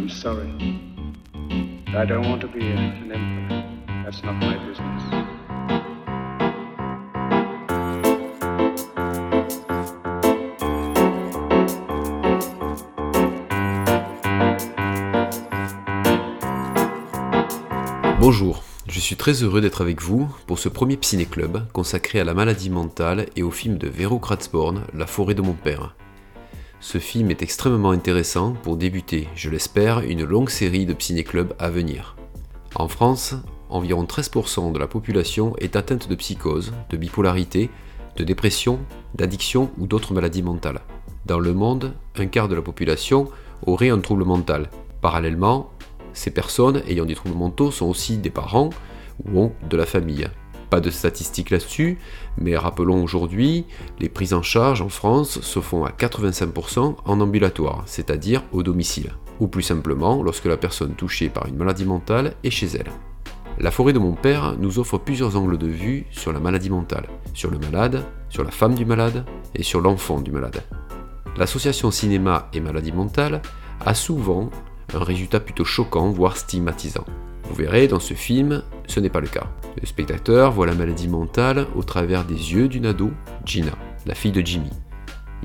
I'm sorry. I don't want to be an emperor. That's not my business. Bonjour, je suis très heureux d'être avec vous pour ce premier Ciné Club consacré à la maladie mentale et au film de Vero Kratzborn, La forêt de mon père. Ce film est extrêmement intéressant pour débuter, je l'espère, une longue série de Ciné Club à venir. En France, environ 13% de la population est atteinte de psychose, de bipolarité, de dépression, d'addiction ou d'autres maladies mentales. Dans le monde, un quart de la population aurait un trouble mental. Parallèlement, ces personnes ayant des troubles mentaux sont aussi des parents ou ont de la famille. Pas de statistiques là-dessus, mais rappelons aujourd'hui, les prises en charge en France se font à 85% en ambulatoire, c'est-à-dire au domicile, ou plus simplement lorsque la personne touchée par une maladie mentale est chez elle. La forêt de mon père nous offre plusieurs angles de vue sur la maladie mentale, sur le malade, sur la femme du malade et sur l'enfant du malade. L'association cinéma et maladie mentale a souvent un résultat plutôt choquant, voire stigmatisant. Vous verrez, dans ce film, ce n'est pas le cas. Le spectateur voit la maladie mentale au travers des yeux d'une ado, Gina, la fille de Jimmy.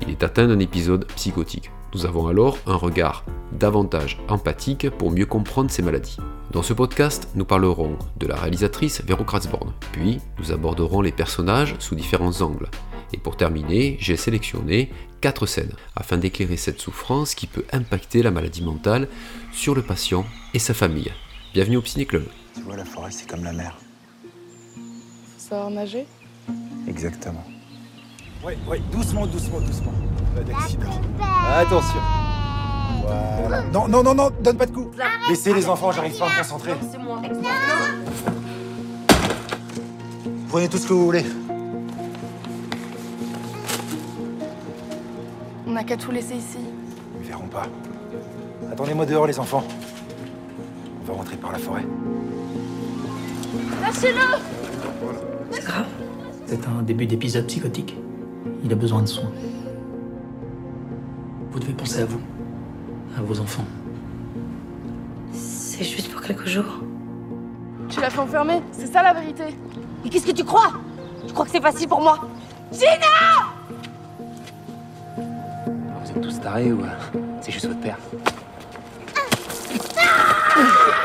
Il est atteint d'un épisode psychotique. Nous avons alors un regard davantage empathique pour mieux comprendre ces maladies. Dans ce podcast, nous parlerons de la réalisatrice Vero Kratzborn, puis nous aborderons les personnages sous différents angles. Et pour terminer, j'ai sélectionné quatre scènes afin d'éclairer cette souffrance qui peut impacter la maladie mentale sur le patient et sa famille. Bienvenue au Ciné Club. Tu vois, la forêt, c'est comme la mer. Faut savoir nager Exactement. Ouais, ouais, doucement, doucement, doucement. Pas d'accident. Attention. Voilà. Non, non, non, non, donne pas de coups. Laissez les enfants, j'arrive pas à me concentrer. C'est moi. Prenez tout ce que vous voulez. On n'a qu'à tout laisser ici. Ils verront pas. Attendez-moi dehors, les enfants. On va rentrer par la forêt. Lâchez-le C'est grave. C'est un début d'épisode psychotique. Il a besoin de soins. Vous devez penser à vous, à vos enfants. C'est juste pour quelques jours. Tu l'as fait enfermer, c'est ça la vérité. Mais qu'est-ce que tu crois? Tu crois que c'est facile pour moi? Vous êtes tous tarés ou euh, c'est juste votre père? Tu crois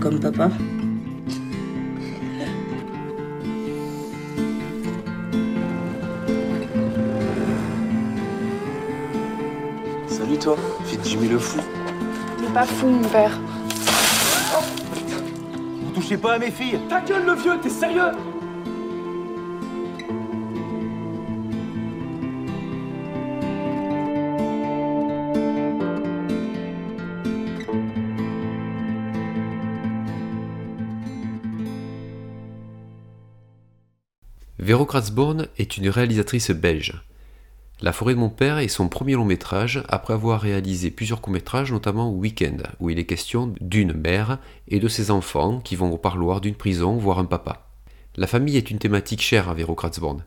comme papa. Salut toi, fille de Jimmy le fou. Il est pas fou, mon père. Vous touchez pas à mes filles. Ta gueule le vieux, t'es sérieux? Vero Kratzborn est une réalisatrice belge. La forêt de mon père est son premier long métrage après avoir réalisé plusieurs courts-métrages, notamment Weekend, où il est question d'une mère et de ses enfants qui vont au parloir d'une prison voir un papa. La famille est une thématique chère à Vero Kratzborn.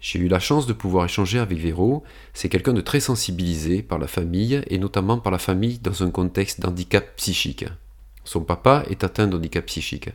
J'ai eu la chance de pouvoir échanger avec Vero, c'est quelqu'un de très sensibilisé par la famille et notamment par la famille dans un contexte d'handicap psychique. Son papa est atteint d'handicap psychique.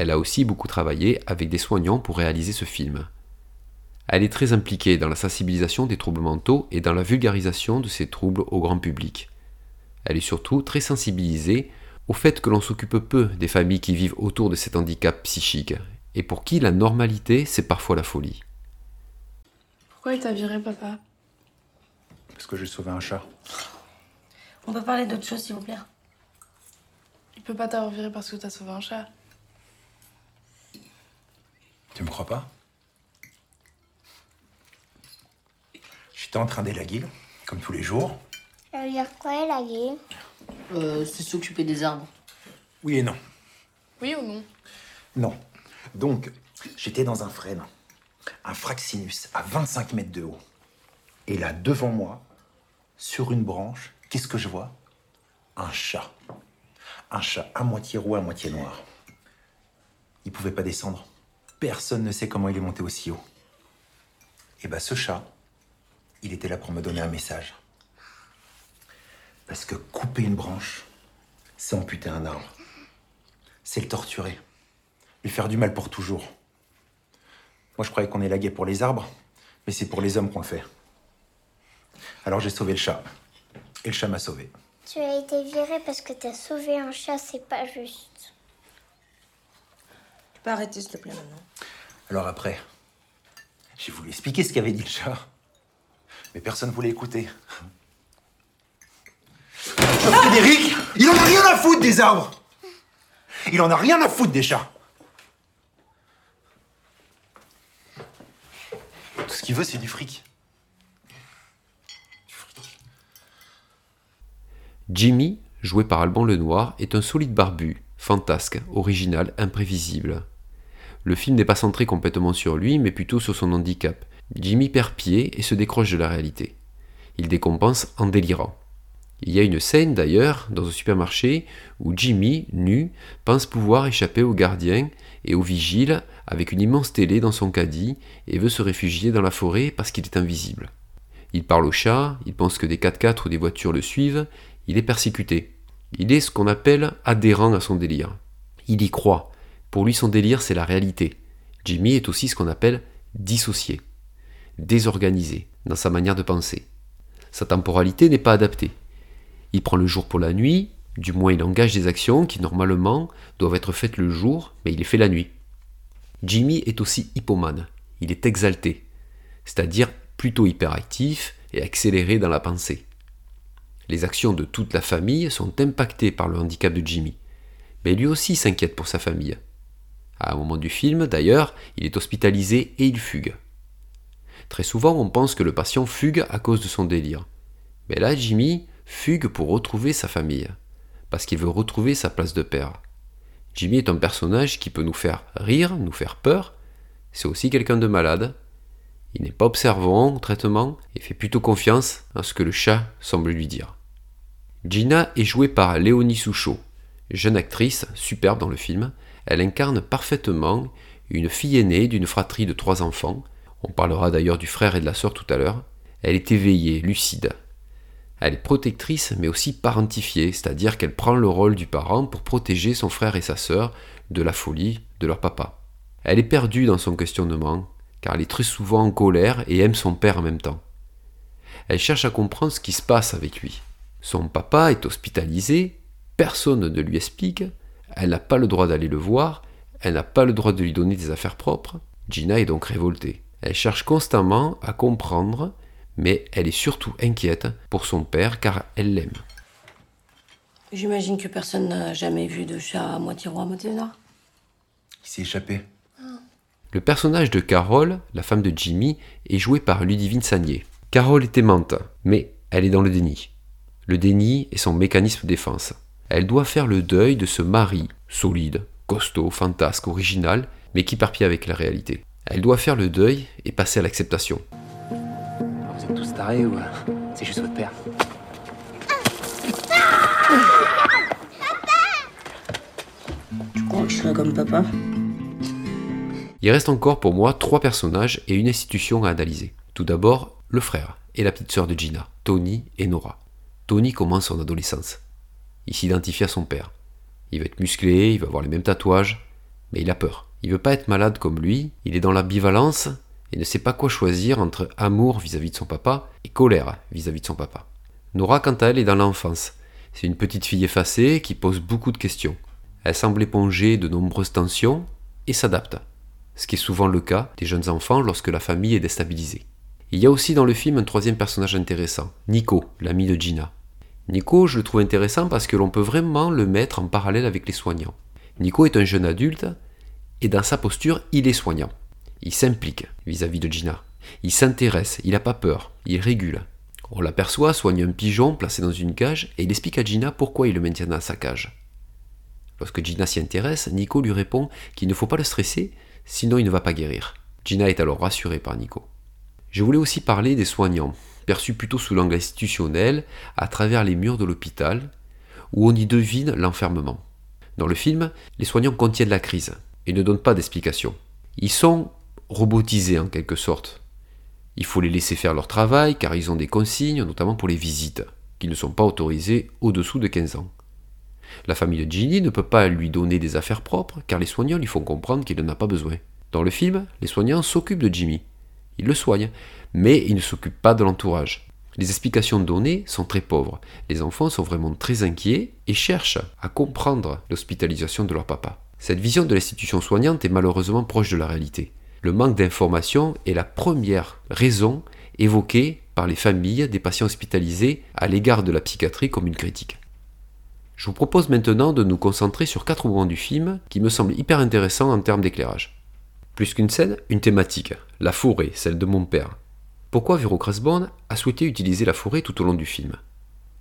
Elle a aussi beaucoup travaillé avec des soignants pour réaliser ce film. Elle est très impliquée dans la sensibilisation des troubles mentaux et dans la vulgarisation de ces troubles au grand public. Elle est surtout très sensibilisée au fait que l'on s'occupe peu des familles qui vivent autour de cet handicap psychique et pour qui la normalité c'est parfois la folie. Pourquoi il t'a viré, papa? Parce que j'ai sauvé un chat. On peut parler d'autre chose, s'il vous plaît? Il peut pas t'avoir viré parce que t'as sauvé un chat. Tu me crois pas? J'étais en train d'élaguer, comme tous les jours. Ça veut dire quoi, la guille Euh, c'est s'occuper des arbres. Oui et non. Oui ou non? Non. Donc, j'étais dans un frêne, un fraxinus à 25 mètres de haut. Et là, devant moi, sur une branche, qu'est-ce que je vois? Un chat. Un chat à moitié roux, à moitié noir. Il pouvait pas descendre. Personne ne sait comment il est monté aussi haut. Et bah, ce chat, il était là pour me donner un message. Parce que couper une branche, c'est amputer un arbre. C'est le torturer. Lui faire du mal pour toujours. Moi, je croyais qu'on est lagué pour les arbres, mais c'est pour les hommes qu'on le fait. Alors j'ai sauvé le chat. Et le chat m'a sauvé. Tu as été viré parce que t'as sauvé un chat, c'est pas juste. Tu peux arrêter, s'il te plaît, maintenant. Alors après, j'ai voulu expliquer ce qu'avait dit le chat. Mais personne ne voulait écouter. Frédéric, il en a rien à foutre des arbres. Il en a rien à foutre des chats. Tout ce qu'il veut, c'est du fric. Jimmy, joué par Alban Lenoir, est un solide barbu, fantasque, original, imprévisible. Le film n'est pas centré complètement sur lui, mais plutôt sur son handicap. Jimmy perd pied et se décroche de la réalité. Il décompense en délirant. Il y a une scène d'ailleurs, dans un supermarché, où Jimmy, nu, pense pouvoir échapper aux gardiens et aux vigiles avec une immense télé dans son caddie et veut se réfugier dans la forêt parce qu'il est invisible. Il parle au chat, il pense que des 4x4 ou des voitures le suivent, il est persécuté. Il est ce qu'on appelle adhérent à son délire. Il y croit. Pour lui, son délire, c'est la réalité. Jimmy est aussi ce qu'on appelle dissocié, désorganisé dans sa manière de penser. Sa temporalité n'est pas adaptée. Il prend le jour pour la nuit, du moins il engage des actions qui normalement doivent être faites le jour, mais il les fait la nuit. Jimmy est aussi hypomane, il est exalté, c'est-à-dire plutôt hyperactif et accéléré dans la pensée. Les actions de toute la famille sont impactées par le handicap de Jimmy, mais lui aussi s'inquiète pour sa famille. À un moment du film, d'ailleurs, il est hospitalisé et il fugue. Très souvent, on pense que le patient fugue à cause de son délire. Mais là, Jimmy fugue pour retrouver sa famille, parce qu'il veut retrouver sa place de père. Jimmy est un personnage qui peut nous faire rire, nous faire peur. C'est aussi quelqu'un de malade. Il n'est pas observant au traitement et fait plutôt confiance à ce que le chat semble lui dire. Gina est jouée par Léonie Souchot, jeune actrice superbe dans le film. Elle incarne parfaitement une fille aînée d'une fratrie de trois enfants. On parlera d'ailleurs du frère et de la sœur tout à l'heure. Elle est éveillée, lucide. Elle est protectrice mais aussi parentifiée, c'est-à-dire qu'elle prend le rôle du parent pour protéger son frère et sa sœur de la folie de leur papa. Elle est perdue dans son questionnement, car elle est très souvent en colère et aime son père en même temps. Elle cherche à comprendre ce qui se passe avec lui. Son papa est hospitalisé, personne ne lui explique, elle n'a pas le droit d'aller le voir, elle n'a pas le droit de lui donner des affaires propres. Gina est donc révoltée. Elle cherche constamment à comprendre mais elle est surtout inquiète pour son père car elle l'aime. J'imagine que personne n'a jamais vu de chat à moitié roi, à moitié noir. Il s'est échappé. Le personnage de Carole, la femme de Jimmy, est joué par Ludivine Sagnier. Carole est aimante, mais elle est dans le déni. Le déni est son mécanisme de défense. Elle doit faire le deuil de ce mari, solide, costaud, fantasque, original, mais qui parpille avec la réalité. Elle doit faire le deuil et passer à l'acceptation. Vous êtes tous tarés ou euh, c'est juste votre père? Tu crois que je serai comme papa? Il reste encore pour moi trois personnages et une institution à analyser. Tout d'abord, le frère et la petite sœur de Gina, Tony et Nora. Tony commence son adolescence. Il s'identifie à son père. Il va être musclé, il va avoir les mêmes tatouages, mais il a peur. Il veut pas être malade comme lui, il est dans l'ambivalence et ne sait pas quoi choisir entre amour vis-à-vis de son papa et colère vis-à-vis de son papa. Nora, quant à elle, est dans l'enfance. C'est une petite fille effacée qui pose beaucoup de questions. Elle semble éponger de nombreuses tensions et s'adapte, ce qui est souvent le cas des jeunes enfants lorsque la famille est déstabilisée. Il y a aussi dans le film un troisième personnage intéressant, Nico, l'ami de Gina. Nico, je le trouve intéressant parce que l'on peut vraiment le mettre en parallèle avec les soignants. Nico est un jeune adulte et dans sa posture, il est soignant. Il s'implique vis-à-vis de Gina. Il s'intéresse, il n'a pas peur, il régule. On l'aperçoit soigne un pigeon placé dans une cage et il explique à Gina pourquoi il le maintient dans sa cage. Lorsque Gina s'y intéresse, Nico lui répond qu'il ne faut pas le stresser, sinon il ne va pas guérir. Gina est alors rassurée par Nico. Je voulais aussi parler des soignants, perçus plutôt sous l'angle institutionnel, à travers les murs de l'hôpital, où on y devine l'enfermement. Dans le film, les soignants contiennent la crise et ne donnent pas d'explication. Ils sont robotisés en quelque sorte. Il faut les laisser faire leur travail car ils ont des consignes, notamment pour les visites. qui ne sont pas autorisés au-dessous de 15 ans. La famille de Ginny ne peut pas lui donner des affaires propres car les soignants lui font comprendre qu'il n'en a pas besoin. Dans le film, les soignants s'occupent de Jimmy. Ils le soignent, mais ils ne s'occupent pas de l'entourage. Les explications données sont très pauvres. Les enfants sont vraiment très inquiets et cherchent à comprendre l'hospitalisation de leur papa. Cette vision de l'institution soignante est malheureusement proche de la réalité. Le manque d'information est la première raison évoquée par les familles des patients hospitalisés à l'égard de la psychiatrie comme une critique. Je vous propose maintenant de nous concentrer sur quatre moments du film qui me semblent hyper intéressants en termes d'éclairage. Plus qu'une scène, une thématique, la forêt, celle de mon père. Pourquoi Vero Krasborn a souhaité utiliser la forêt tout au long du film?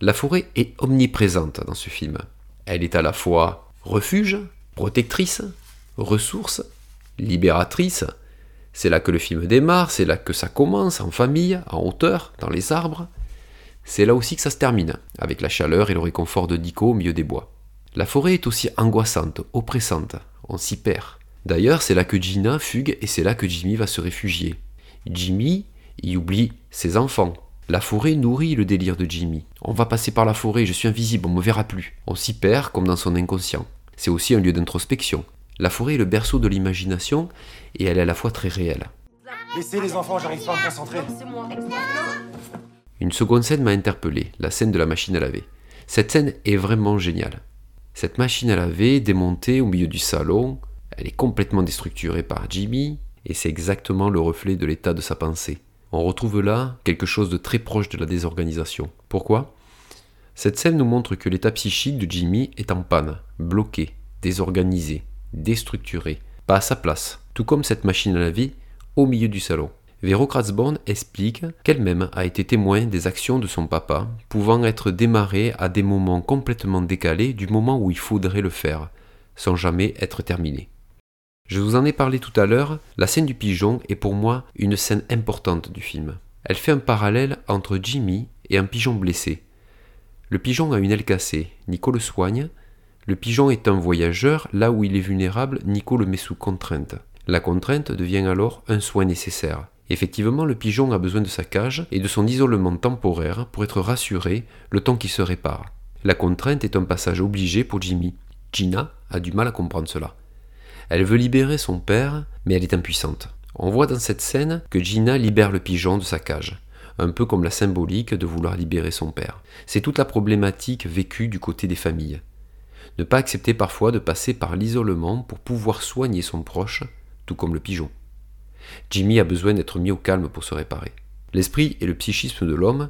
La forêt est omniprésente dans ce film. Elle est à la fois refuge, protectrice, ressource, libératrice. C'est là que le film démarre, c'est là que ça commence, en famille, en hauteur, dans les arbres. C'est là aussi que ça se termine, avec la chaleur et le réconfort de Dico au milieu des bois. La forêt est aussi angoissante, oppressante, on s'y perd. D'ailleurs, c'est là que Gina fugue et c'est là que Jimmy va se réfugier. Jimmy y oublie ses enfants. La forêt nourrit le délire de Jimmy. On va passer par la forêt, je suis invisible, on me verra plus. On s'y perd comme dans son inconscient. C'est aussi un lieu d'introspection. La forêt est le berceau de l'imagination et elle est à la fois très réelle. Laissez les enfants, j'arrive pas à me concentrer. Une seconde scène m'a interpellé, la scène de la machine à laver. Cette scène est vraiment géniale. Cette machine à laver démontée au milieu du salon, elle est complètement déstructurée par Jimmy, et c'est exactement le reflet de l'état de sa pensée. On retrouve là quelque chose de très proche de la désorganisation. Pourquoi? Cette scène nous montre que l'état psychique de Jimmy est en panne, bloqué, désorganisé, déstructuré, pas à sa place, tout comme cette machine à laver au milieu du salon. Vero Kratzborn explique qu'elle-même a été témoin des actions de son papa, pouvant être démarrées à des moments complètement décalés du moment où il faudrait le faire, sans jamais être terminées. Je vous en ai parlé tout à l'heure, la scène du pigeon est pour moi une scène importante du film. Elle fait un parallèle entre Jimmy et un pigeon blessé. Le pigeon a une aile cassée, Nico le soigne. Le pigeon est un voyageur, là où il est vulnérable, Nico le met sous contrainte. La contrainte devient alors un soin nécessaire. Effectivement, le pigeon a besoin de sa cage et de son isolement temporaire pour être rassuré le temps qu'il se répare. La contrainte est un passage obligé pour Jimmy. Gina a du mal à comprendre cela. Elle veut libérer son père, mais elle est impuissante. On voit dans cette scène que Gina libère le pigeon de sa cage, un peu comme la symbolique de vouloir libérer son père. C'est toute la problématique vécue du côté des familles. Ne pas accepter parfois de passer par l'isolement pour pouvoir soigner son proche, tout comme le pigeon. Jimmy a besoin d'être mis au calme pour se réparer. L'esprit et le psychisme de l'homme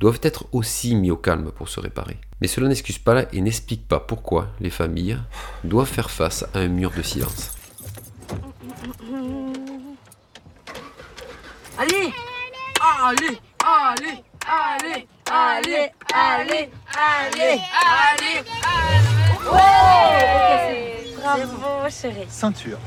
doivent être aussi mis au calme pour se réparer. Mais cela n'excuse pas et n'explique pas pourquoi les familles doivent faire face à un mur de silence. Allez! Allez! Allez! Allez! Allez! Allez! Allez! Allez! Ouais! Bravo, chérie. Ceinture.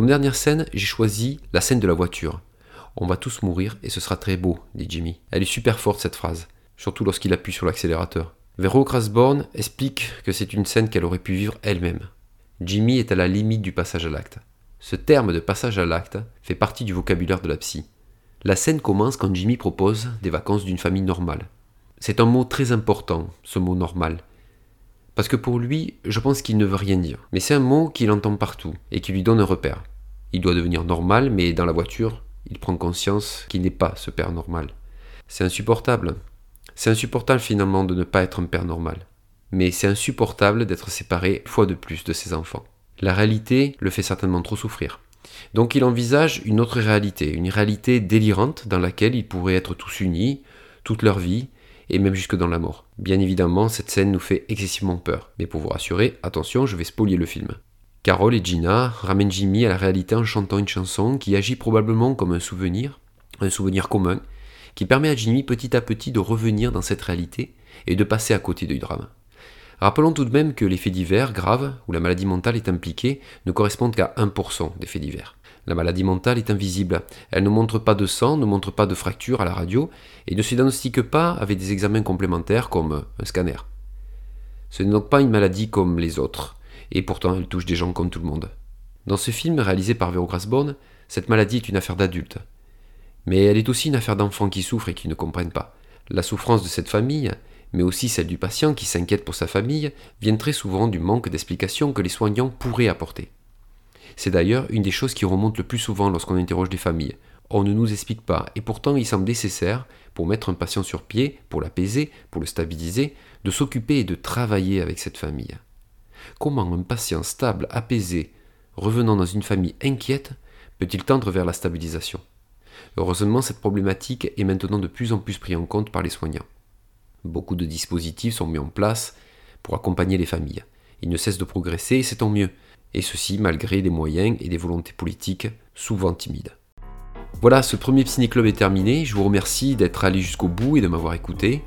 Comme dernière scène, j'ai choisi la scène de la voiture. On va tous mourir et ce sera très beau, dit Jimmy. Elle est super forte cette phrase, surtout lorsqu'il appuie sur l'accélérateur. Vero Krasborn explique que c'est une scène qu'elle aurait pu vivre elle-même. Jimmy est à la limite du passage à l'acte. Ce terme de passage à l'acte fait partie du vocabulaire de la psy. La scène commence quand Jimmy propose des vacances d'une famille normale. C'est un mot très important, ce mot normal. Parce que pour lui, je pense qu'il ne veut rien dire. Mais c'est un mot qu'il entend partout et qui lui donne un repère. Il doit devenir normal, mais dans la voiture, il prend conscience qu'il n'est pas ce père normal. C'est insupportable. C'est insupportable finalement de ne pas être un père normal. Mais c'est insupportable d'être séparé fois de plus de ses enfants. La réalité le fait certainement trop souffrir. Donc il envisage une autre réalité, une réalité délirante dans laquelle ils pourraient être tous unis, toute leur vie, et même jusque dans la mort. Bien évidemment, cette scène nous fait excessivement peur, mais pour vous rassurer, attention, je vais spolier le film. Carol et Gina ramènent Jimmy à la réalité en chantant une chanson qui agit probablement comme un souvenir, un souvenir commun, qui permet à Jimmy petit à petit de revenir dans cette réalité et de passer à côté du drame. Rappelons tout de même que les faits divers graves, où la maladie mentale est impliquée, ne correspondent qu'à 1% des faits divers. La maladie mentale est invisible. Elle ne montre pas de sang, ne montre pas de fracture à la radio et ne se diagnostique pas avec des examens complémentaires comme un scanner. Ce n'est donc pas une maladie comme les autres, et pourtant elle touche des gens comme tout le monde. Dans ce film réalisé par Vero Grasborn, cette maladie est une affaire d'adultes. Mais elle est aussi une affaire d'enfants qui souffrent et qui ne comprennent pas. La souffrance de cette famille, mais aussi celle du patient qui s'inquiète pour sa famille, viennent très souvent du manque d'explications que les soignants pourraient apporter. C'est d'ailleurs une des choses qui remonte le plus souvent lorsqu'on interroge des familles. On ne nous explique pas, et pourtant il semble nécessaire, pour mettre un patient sur pied, pour l'apaiser, pour le stabiliser, de s'occuper et de travailler avec cette famille. Comment un patient stable, apaisé, revenant dans une famille inquiète, peut-il tendre vers la stabilisation? Heureusement, cette problématique est maintenant de plus en plus prise en compte par les soignants. Beaucoup de dispositifs sont mis en place pour accompagner les familles. Ils ne cessent de progresser et c'est tant mieux, et ceci malgré des moyens et des volontés politiques souvent timides. Voilà, ce premier Ciné Club est terminé, je vous remercie d'être allé jusqu'au bout et de m'avoir écouté.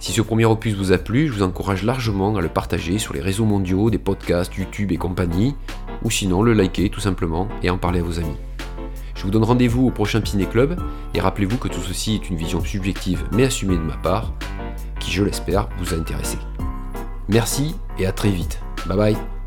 Si ce premier opus vous a plu, je vous encourage largement à le partager sur les réseaux mondiaux, des podcasts, YouTube et compagnie, ou sinon le liker tout simplement et en parler à vos amis. Je vous donne rendez-vous au prochain Ciné Club, et rappelez-vous que tout ceci est une vision subjective mais assumée de ma part, qui je l'espère vous a intéressé. Merci et à très vite. Bye bye